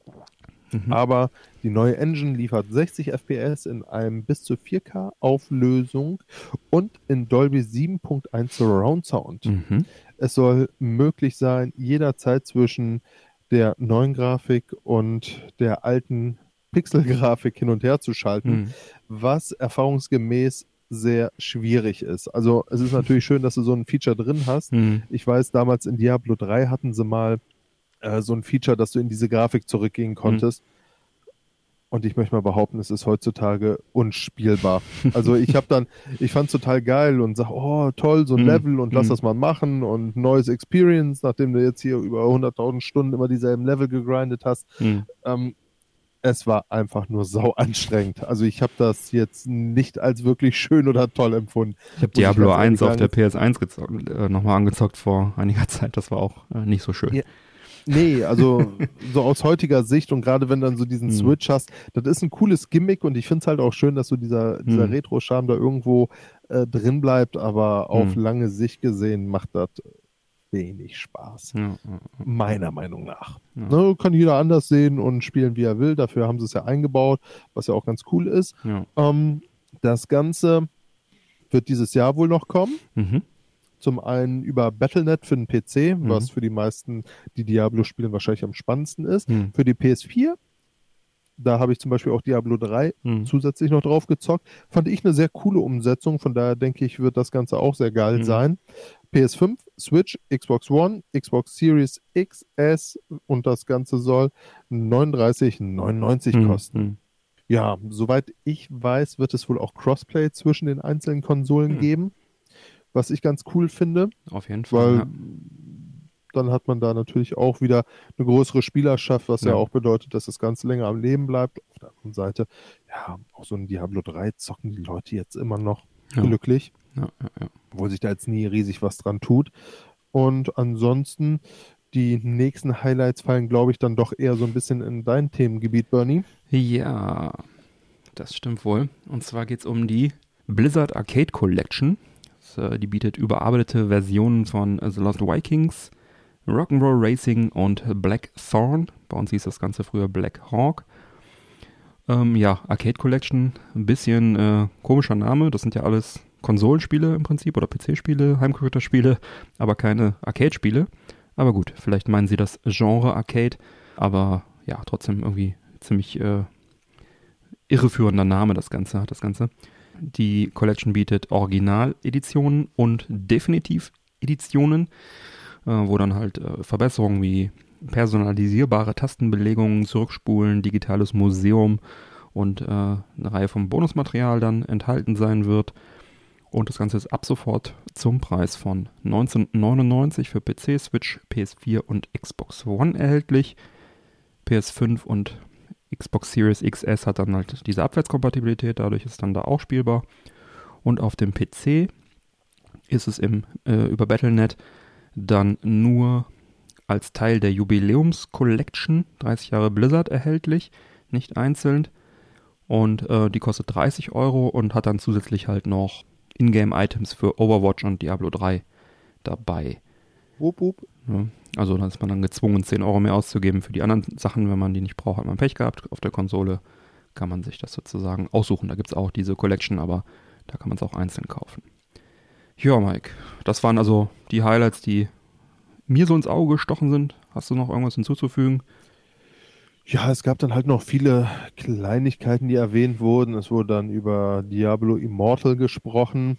Mhm. Aber die neue Engine liefert 60 FPS in einem bis zu 4K Auflösung und in Dolby 7.1 Surround Sound. Mhm. Es soll möglich sein, jederzeit zwischen der neuen Grafik und der alten Pixel-Grafik hin und her zu schalten, mhm. was erfahrungsgemäß sehr schwierig ist. Also es ist natürlich schön, dass du so ein Feature drin hast. Mhm. Ich weiß, damals in Diablo 3 hatten sie mal äh, so ein Feature, dass du in diese Grafik zurückgehen konntest. Mhm. Und ich möchte mal behaupten, es ist heutzutage unspielbar. Also ich habe dann, ich fand es total geil und sag, oh toll, so ein mm, Level und lass mm. das mal machen und neues Experience, nachdem du jetzt hier über 100.000 Stunden immer dieselben Level gegrindet hast. Mm. Ähm, es war einfach nur sau anstrengend. Also ich habe das jetzt nicht als wirklich schön oder toll empfunden. Ich habe Diablo 1 auf der PS1 gezockt, äh, nochmal angezockt vor einiger Zeit. Das war auch äh, nicht so schön. Ja, Nee, also so aus heutiger Sicht und gerade wenn du dann so diesen hm. Switch hast, das ist ein cooles Gimmick und ich finde es halt auch schön, dass so dieser, dieser hm. Retro-Charme da irgendwo äh, drin bleibt, aber auf hm. lange Sicht gesehen macht das wenig Spaß. Ja, Meiner Meinung nach. Ja. Ne, kann jeder anders sehen und spielen, wie er will. Dafür haben sie es ja eingebaut, was ja auch ganz cool ist. Ja. Ähm, das Ganze wird dieses Jahr wohl noch kommen. Mhm. Zum einen über Battlenet für den PC, mhm. was für die meisten, die Diablo spielen, wahrscheinlich am spannendsten ist. Mhm. Für die PS4 da habe ich zum Beispiel auch Diablo 3 mhm. zusätzlich noch drauf gezockt. Fand ich eine sehr coole Umsetzung. Von daher denke ich, wird das Ganze auch sehr geil mhm. sein. PS5, Switch, Xbox One, Xbox Series XS und das Ganze soll 39,99 mhm. kosten. Mhm. Ja, soweit ich weiß, wird es wohl auch Crossplay zwischen den einzelnen Konsolen mhm. geben was ich ganz cool finde. Auf jeden Fall. Weil ja. dann hat man da natürlich auch wieder eine größere Spielerschaft, was ja. ja. auch bedeutet, dass das Ganze länger am Leben bleibt. Auf der anderen Seite, ja, auch so ein Diablo 3 zocken die Leute jetzt immer noch ja. glücklich. Obwohl sich da jetzt nie riesig was dran tut. Und ansonsten, die nächsten Highlights fallen, glaube ich, dann doch eher so ein bisschen in dein Themengebiet, Bernie. Ja, das stimmt wohl. Und zwar geht es um die Blizzard Arcade Collection. Äh, die bietet überarbeitete Versionen von The Lost Vikings, Rock'n'Roll Racing und Blackthorn. Bei uns hieß das Ganze früher Black Hawk. Ähm, ja, Arcade Collection, ein bisschen äh, komischer Name. Das sind ja alles Konsolenspiele im Prinzip oder PC-Spiele, Heimcomputerspiele, aber keine Arcade-Spiele. Aber gut, vielleicht meinen sie das Genre Arcade, aber ja, trotzdem irgendwie ziemlich äh, irreführender Name, das Ganze hat das Ganze. Die Collection bietet Original-Editionen und Definitiv-Editionen, äh, wo dann halt äh, Verbesserungen wie personalisierbare Tastenbelegungen, Zurückspulen, digitales Museum und äh, eine Reihe von Bonusmaterial dann enthalten sein wird. Und das Ganze ist ab sofort zum Preis von 1999 für PC, Switch, PS4 und Xbox One erhältlich. PS5 und Xbox Series XS hat dann halt diese Abwärtskompatibilität, dadurch ist dann da auch spielbar. Und auf dem PC ist es im, äh, über Battlenet dann nur als Teil der Jubiläums-Collection 30 Jahre Blizzard erhältlich, nicht einzeln. Und äh, die kostet 30 Euro und hat dann zusätzlich halt noch Ingame-Items für Overwatch und Diablo 3 dabei. Wupp, wupp. Ja, also da ist man dann gezwungen, 10 Euro mehr auszugeben für die anderen Sachen. Wenn man die nicht braucht, hat man Pech gehabt. Auf der Konsole kann man sich das sozusagen aussuchen. Da gibt es auch diese Collection, aber da kann man es auch einzeln kaufen. Ja, Mike, das waren also die Highlights, die mir so ins Auge gestochen sind. Hast du noch irgendwas hinzuzufügen? Ja, es gab dann halt noch viele Kleinigkeiten, die erwähnt wurden. Es wurde dann über Diablo Immortal gesprochen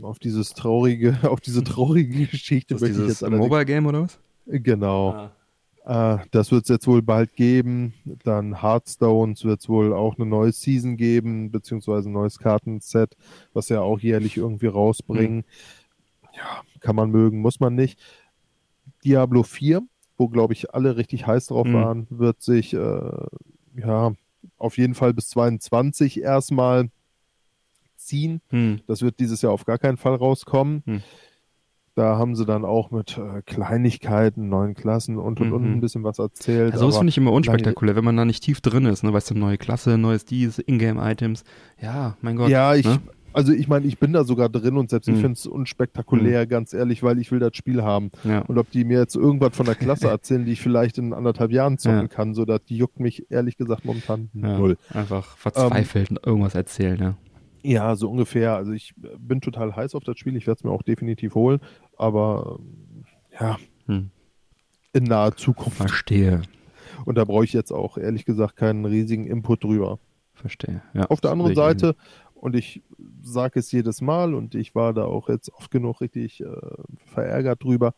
auf dieses traurige, auf diese traurige Geschichte. Ist das dieses Mobile Game oder was? Genau. Ah. Äh, das wird es jetzt wohl bald geben. Dann Hearthstones wird es wohl auch eine neue Season geben, beziehungsweise ein neues Kartenset, was ja auch jährlich irgendwie rausbringen. Mhm. Ja, kann man mögen, muss man nicht. Diablo 4, wo glaube ich alle richtig heiß drauf mhm. waren, wird sich äh, ja auf jeden Fall bis 22 erstmal ziehen. Mhm. Das wird dieses Jahr auf gar keinen Fall rauskommen. Mhm. Da haben sie dann auch mit äh, Kleinigkeiten, neuen Klassen und und mhm. und ein bisschen was erzählt. Ja, sowas finde ich immer unspektakulär, wenn man da nicht tief drin ist, ne? Weißt du, neue Klasse, neues dies, Ingame-Items. Ja, mein Gott. Ja, ich, ne? also ich meine, ich bin da sogar drin und selbst mhm. ich finde es unspektakulär, mhm. ganz ehrlich, weil ich will das Spiel haben. Ja. Und ob die mir jetzt irgendwas von der Klasse erzählen, die ich vielleicht in anderthalb Jahren zocken ja. kann, so dass die juckt mich ehrlich gesagt momentan ja, null. Einfach verzweifelt ähm, irgendwas erzählen, ja. Ja, so ungefähr. Also ich bin total heiß auf das Spiel. Ich werde es mir auch definitiv holen. Aber ja, hm. in naher Zukunft. Verstehe. Und da brauche ich jetzt auch ehrlich gesagt keinen riesigen Input drüber. Verstehe. Ja, auf der anderen Seite, und ich sage es jedes Mal und ich war da auch jetzt oft genug richtig äh, verärgert drüber.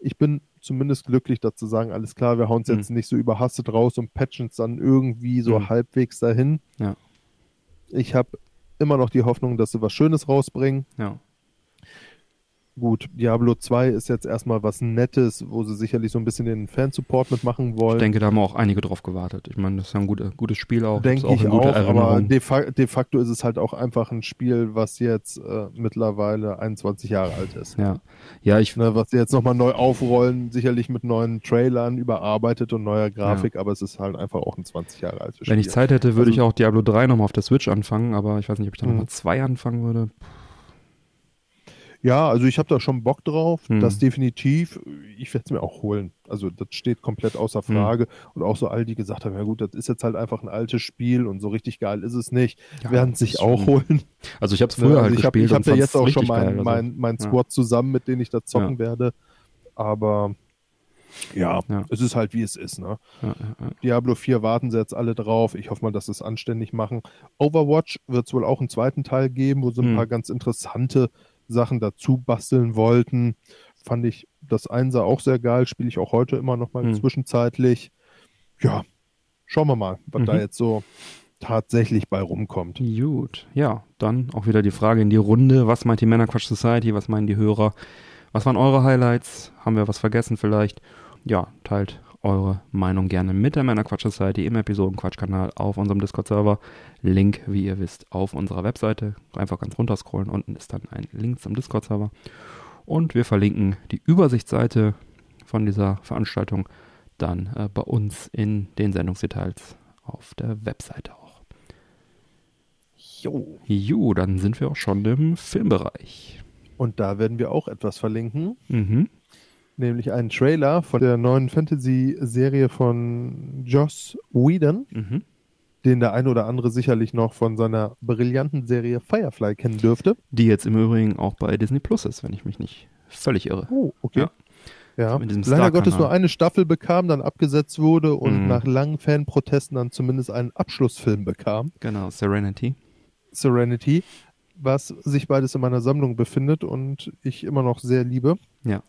Ich bin zumindest glücklich dazu sagen, alles klar, wir hauen es jetzt nicht so überhastet raus und patchen es dann irgendwie so hm. halbwegs dahin. Ja. Ich habe immer noch die Hoffnung, dass sie was Schönes rausbringen. Ja. Gut, Diablo 2 ist jetzt erstmal was Nettes, wo sie sicherlich so ein bisschen den Fansupport mitmachen wollen. Ich denke, da haben auch einige drauf gewartet. Ich meine, das ist ja ein gut, gutes Spiel auch. Denke ich auch, aber de, fa de, facto ist es halt auch einfach ein Spiel, was jetzt äh, mittlerweile 21 Jahre alt ist. Ja, ja ich... Ne, was sie jetzt nochmal neu aufrollen, sicherlich mit neuen Trailern, überarbeitet und neuer Grafik, ja. aber es ist halt einfach auch ein 20 Jahre altes Spiel. Wenn ich Zeit hätte, würde also, ich auch Diablo 3 nochmal auf der Switch anfangen, aber ich weiß nicht, ob ich da nochmal 2 mhm. anfangen würde. Puh. Ja, also ich habe da schon Bock drauf, hm. das definitiv. Ich werde es mir auch holen. Also das steht komplett außer hm. Frage. Hm. Und auch so all die gesagt haben, ja gut, das ist jetzt halt einfach ein altes Spiel und so richtig geil ist es nicht. Ja, werden es sich auch holen. Also ich habe es früher ne, also halt ich hab, gespielt. Ich habe ja jetzt auch schon mein, mein, mein Squad ja. zusammen, mit dem ich da zocken ja. werde. Aber ja, ja, es ist halt wie es ist. Ne? Ja, ja, Diablo 4 warten sie jetzt alle drauf. Ich hoffe mal, dass sie es anständig machen. Overwatch wird es wohl auch einen zweiten Teil geben, wo sie ein hm. paar ganz interessante Sachen dazu basteln wollten. Fand ich das Einser auch sehr geil, spiele ich auch heute immer noch mal mhm. zwischenzeitlich. Ja, schauen wir mal, was mhm. da jetzt so tatsächlich bei rumkommt. Gut, ja, dann auch wieder die Frage in die Runde. Was meint die Männerquatsch Society? Was meinen die Hörer? Was waren eure Highlights? Haben wir was vergessen vielleicht? Ja, teilt eure Meinung gerne mit der Männerquatsch Society im Episodenquatsch-Kanal auf unserem Discord-Server. Link, wie ihr wisst, auf unserer Webseite. Einfach ganz runter scrollen. Unten ist dann ein Link zum Discord-Server. Und wir verlinken die Übersichtsseite von dieser Veranstaltung dann äh, bei uns in den Sendungsdetails auf der Webseite auch. Jo. Jo, dann sind wir auch schon im Filmbereich. Und da werden wir auch etwas verlinken. Mhm nämlich einen Trailer von der neuen Fantasy-Serie von Joss Whedon, mhm. den der ein oder andere sicherlich noch von seiner brillanten Serie Firefly kennen dürfte. Die jetzt im Übrigen auch bei Disney Plus ist, wenn ich mich nicht völlig irre. Oh, okay. Ja. Ja, leider Gottes nur eine Staffel bekam, dann abgesetzt wurde und mhm. nach langen Fanprotesten dann zumindest einen Abschlussfilm bekam. Genau, Serenity. Serenity, was sich beides in meiner Sammlung befindet und ich immer noch sehr liebe. Ja.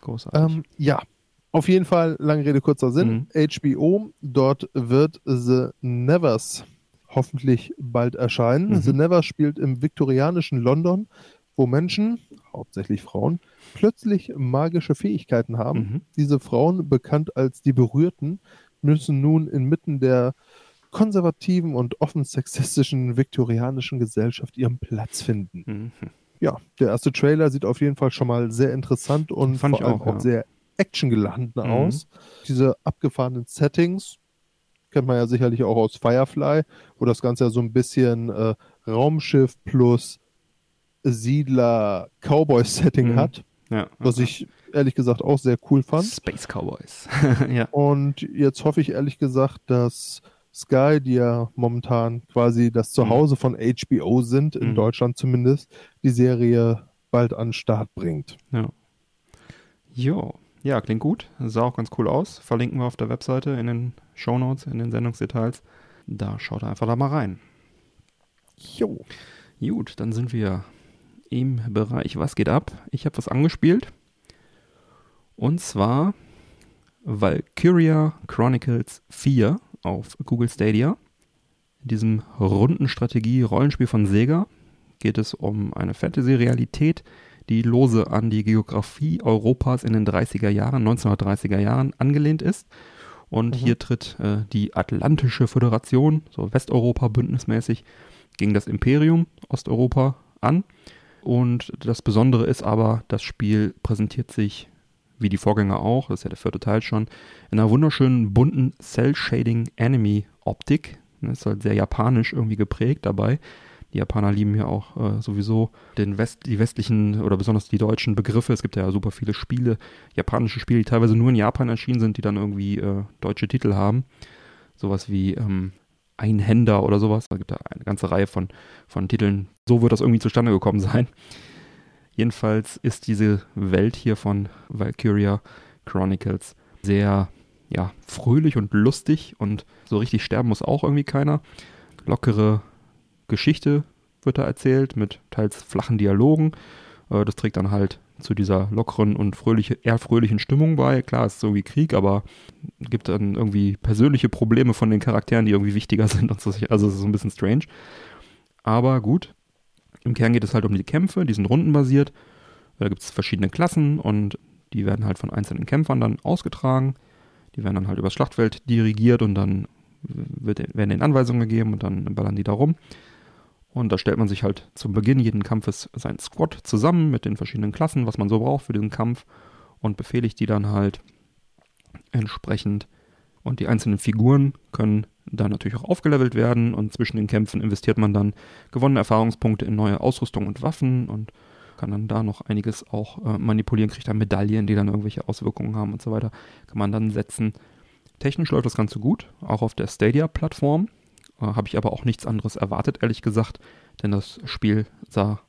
Großartig. Ähm, ja, auf jeden Fall, lange Rede, kurzer Sinn. Mhm. HBO, dort wird The Nevers hoffentlich bald erscheinen. Mhm. The Nevers spielt im viktorianischen London, wo Menschen, hauptsächlich Frauen, plötzlich magische Fähigkeiten haben. Mhm. Diese Frauen, bekannt als die Berührten, müssen nun inmitten der konservativen und offen sexistischen viktorianischen Gesellschaft ihren Platz finden. Mhm ja, der erste Trailer sieht auf jeden Fall schon mal sehr interessant und Fand vor allem auch, ja. sehr actiongeladen mhm. aus. Diese abgefahrenen Settings kennt man ja sicherlich auch aus Firefly, wo das Ganze ja so ein bisschen äh, Raumschiff plus Siedler Cowboy-Setting mhm. hat. Ja, was ich ehrlich gesagt auch sehr cool fand. Space Cowboys. ja. Und jetzt hoffe ich ehrlich gesagt, dass Sky, die ja momentan quasi das Zuhause mhm. von HBO sind, in mhm. Deutschland zumindest, die Serie bald an den Start bringt. Ja. Jo. Ja, klingt gut. Sah auch ganz cool aus. Verlinken wir auf der Webseite in den Show Notes, in den Sendungsdetails. Da schaut einfach da mal rein. Jo. Gut, dann sind wir im Bereich Was geht ab? Ich habe was angespielt. Und zwar Valkyria Chronicles 4 auf Google Stadia. In diesem runden Strategie-Rollenspiel von Sega geht es um eine Fantasy-Realität, die lose an die Geografie Europas in den 30er Jahren, 1930er Jahren angelehnt ist. Und mhm. hier tritt äh, die Atlantische Föderation, so Westeuropa bündnismäßig, gegen das Imperium Osteuropa an. Und das Besondere ist aber, das Spiel präsentiert sich, wie die Vorgänger auch, das ist ja der vierte Teil schon, in einer wunderschönen bunten Cell-Shading-Anime-Optik. Das ist halt sehr japanisch irgendwie geprägt dabei. Die Japaner lieben ja auch äh, sowieso den West, die westlichen oder besonders die deutschen Begriffe. Es gibt ja super viele Spiele, japanische Spiele, die teilweise nur in Japan erschienen sind, die dann irgendwie äh, deutsche Titel haben. Sowas wie ähm, Einhänder oder sowas. Da gibt es eine ganze Reihe von, von Titeln. So wird das irgendwie zustande gekommen sein. Jedenfalls ist diese Welt hier von Valkyria Chronicles sehr ja, fröhlich und lustig und so richtig sterben muss auch irgendwie keiner. Lockere Geschichte wird da erzählt mit teils flachen Dialogen. Äh, das trägt dann halt zu dieser lockeren und fröhliche, eher fröhlichen Stimmung bei. Klar, es ist so wie Krieg, aber gibt dann irgendwie persönliche Probleme von den Charakteren, die irgendwie wichtiger sind. Und so. Also es ist so ein bisschen strange. Aber gut. Im Kern geht es halt um die Kämpfe, die sind rundenbasiert. Da gibt es verschiedene Klassen und die werden halt von einzelnen Kämpfern dann ausgetragen. Die werden dann halt übers Schlachtfeld dirigiert und dann wird, werden ihnen Anweisungen gegeben und dann ballern die da rum. Und da stellt man sich halt zum Beginn jeden Kampfes sein Squad zusammen mit den verschiedenen Klassen, was man so braucht für diesen Kampf und befehligt die dann halt entsprechend. Und die einzelnen Figuren können dann natürlich auch aufgelevelt werden und zwischen den Kämpfen investiert man dann gewonnene Erfahrungspunkte in neue Ausrüstung und Waffen und kann dann da noch einiges auch äh, manipulieren, kriegt dann Medaillen, die dann irgendwelche Auswirkungen haben und so weiter, kann man dann setzen. Technisch läuft das Ganze gut, auch auf der Stadia-Plattform. Äh, Habe ich aber auch nichts anderes erwartet, ehrlich gesagt, denn das Spiel sah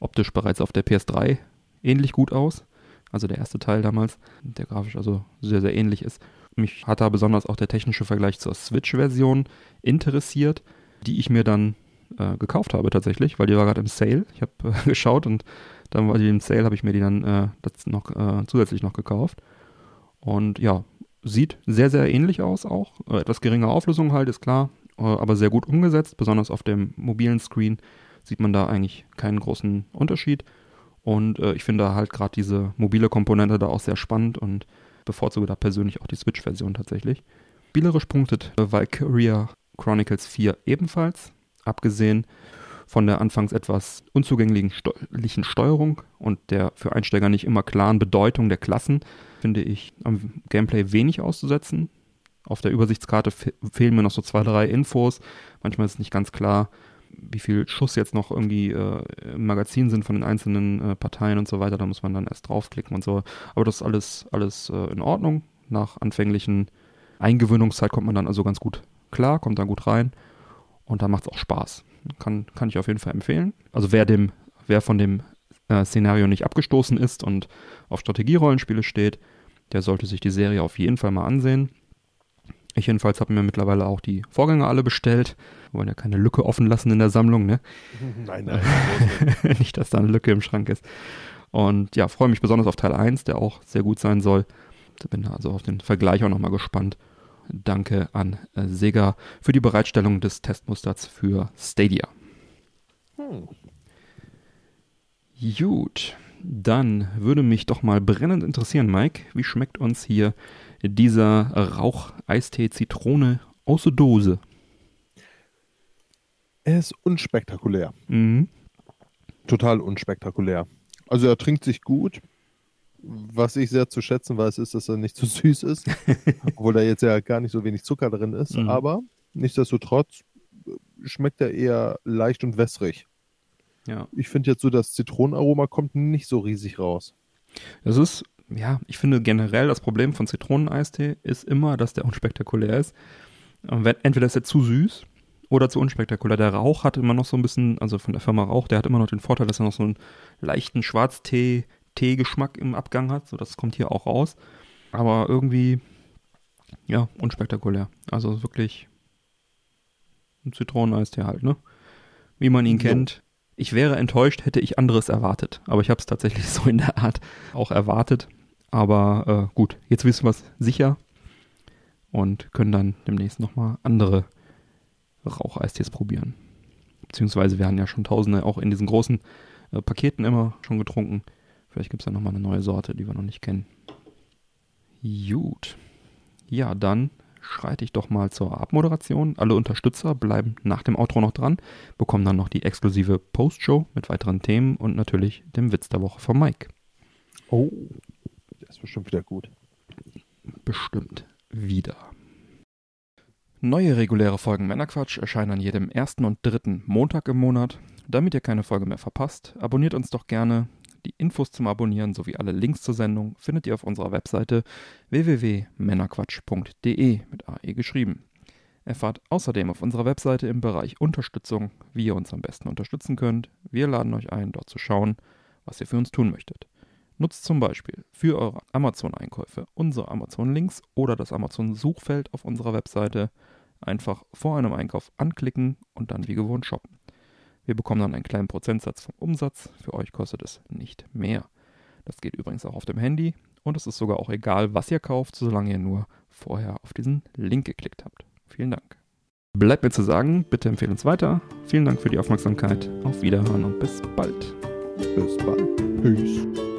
optisch bereits auf der PS3 ähnlich gut aus. Also der erste Teil damals, der grafisch also sehr, sehr ähnlich ist. Mich hat da besonders auch der technische Vergleich zur Switch-Version interessiert, die ich mir dann äh, gekauft habe tatsächlich, weil die war gerade im Sale. Ich habe äh, geschaut und dann war die im Sale, habe ich mir die dann äh, noch äh, zusätzlich noch gekauft. Und ja, sieht sehr, sehr ähnlich aus auch. Äh, etwas geringe Auflösung halt, ist klar. Äh, aber sehr gut umgesetzt. Besonders auf dem mobilen Screen sieht man da eigentlich keinen großen Unterschied. Und ich finde halt gerade diese mobile Komponente da auch sehr spannend und bevorzuge da persönlich auch die Switch-Version tatsächlich. Spielerisch punktet Valkyria Chronicles 4 ebenfalls, abgesehen von der anfangs etwas unzugänglichen Steuerung und der für Einsteiger nicht immer klaren Bedeutung der Klassen, finde ich am Gameplay wenig auszusetzen. Auf der Übersichtskarte fehlen mir noch so zwei, drei Infos. Manchmal ist nicht ganz klar, wie viel Schuss jetzt noch irgendwie äh, im Magazin sind von den einzelnen äh, Parteien und so weiter. Da muss man dann erst draufklicken und so. Aber das ist alles, alles äh, in Ordnung. Nach anfänglichen Eingewöhnungszeit kommt man dann also ganz gut klar, kommt dann gut rein. Und da macht es auch Spaß. Kann, kann ich auf jeden Fall empfehlen. Also wer dem, wer von dem äh, Szenario nicht abgestoßen ist und auf Strategierollenspiele steht, der sollte sich die Serie auf jeden Fall mal ansehen. Ich jedenfalls habe mir mittlerweile auch die Vorgänger alle bestellt. Wir wollen ja keine Lücke offen lassen in der Sammlung, ne? Nein, nein. Nicht, dass da eine Lücke im Schrank ist. Und ja, freue mich besonders auf Teil 1, der auch sehr gut sein soll. Bin also auf den Vergleich auch nochmal gespannt. Danke an äh, Sega für die Bereitstellung des Testmusters für Stadia. Hm. Gut, dann würde mich doch mal brennend interessieren, Mike, wie schmeckt uns hier dieser Rauch-Eistee Zitrone aus der Dose? Er ist unspektakulär. Mhm. Total unspektakulär. Also er trinkt sich gut. Was ich sehr zu schätzen weiß, ist, dass er nicht zu so süß ist. obwohl da jetzt ja gar nicht so wenig Zucker drin ist. Mhm. Aber nichtsdestotrotz schmeckt er eher leicht und wässrig. Ja. Ich finde jetzt so, das Zitronenaroma kommt nicht so riesig raus. Das ist ja, ich finde generell das Problem von Zitroneneistee ist immer, dass der unspektakulär ist. Entweder ist er zu süß oder zu unspektakulär. Der Rauch hat immer noch so ein bisschen, also von der Firma Rauch, der hat immer noch den Vorteil, dass er noch so einen leichten Schwarztee-Tee-Geschmack im Abgang hat. So, das kommt hier auch raus. Aber irgendwie, ja, unspektakulär. Also wirklich ein Zitroneneistee halt, ne? Wie man ihn kennt. Ich wäre enttäuscht, hätte ich anderes erwartet. Aber ich habe es tatsächlich so in der Art auch erwartet. Aber äh, gut, jetzt wissen wir es sicher und können dann demnächst nochmal andere Raucheistees probieren. Beziehungsweise wir haben ja schon tausende auch in diesen großen äh, Paketen immer schon getrunken. Vielleicht gibt es ja nochmal eine neue Sorte, die wir noch nicht kennen. Gut. Ja, dann schreite ich doch mal zur Abmoderation. Alle Unterstützer bleiben nach dem Outro noch dran, bekommen dann noch die exklusive Postshow mit weiteren Themen und natürlich dem Witz der Woche von Mike. Oh, der ist bestimmt wieder gut. Bestimmt wieder. Neue reguläre Folgen Männerquatsch erscheinen an jedem ersten und dritten Montag im Monat. Damit ihr keine Folge mehr verpasst, abonniert uns doch gerne. Die Infos zum Abonnieren sowie alle Links zur Sendung findet ihr auf unserer Webseite www.männerquatsch.de mit AE geschrieben. Erfahrt außerdem auf unserer Webseite im Bereich Unterstützung, wie ihr uns am besten unterstützen könnt. Wir laden euch ein, dort zu schauen, was ihr für uns tun möchtet. Nutzt zum Beispiel für eure Amazon-Einkäufe unsere Amazon-Links oder das Amazon-Suchfeld auf unserer Webseite einfach vor einem Einkauf anklicken und dann wie gewohnt shoppen. Wir bekommen dann einen kleinen Prozentsatz vom Umsatz. Für euch kostet es nicht mehr. Das geht übrigens auch auf dem Handy und es ist sogar auch egal, was ihr kauft, solange ihr nur vorher auf diesen Link geklickt habt. Vielen Dank. Bleibt mir zu sagen, bitte empfehlen uns weiter. Vielen Dank für die Aufmerksamkeit. Auf Wiederhören und bis bald. Bis bald. Peace.